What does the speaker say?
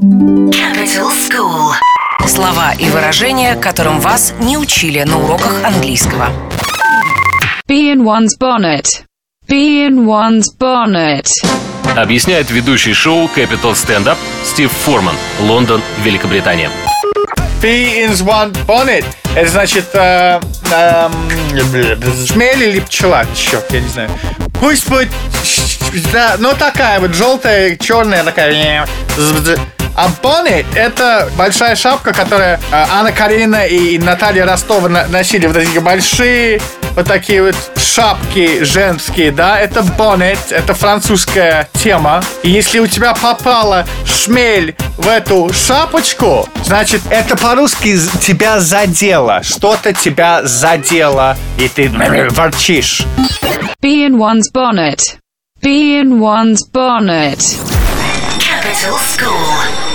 Capital School. Слова и выражения, которым вас не учили на уроках английского. Be in one's bonnet. Be in one's bonnet. Объясняет ведущий шоу Capital Stand Up Стив Форман, Лондон, Великобритания. Be in one bonnet. Это значит э, эм, шмель или пчела? Черт, я не знаю. Пусть будет... Да, ну такая вот желтая, черная такая. А bonnet — это большая шапка, которая э, Анна Карина и Наталья Ростова носили. Вот эти большие вот такие вот шапки женские, да, это bonnet, это французская тема. И если у тебя попала шмель в эту шапочку, значит, это по-русски тебя задело. Что-то тебя задело, и ты ворчишь. Be in one's bonnet. Be in one's bonnet. Capital School.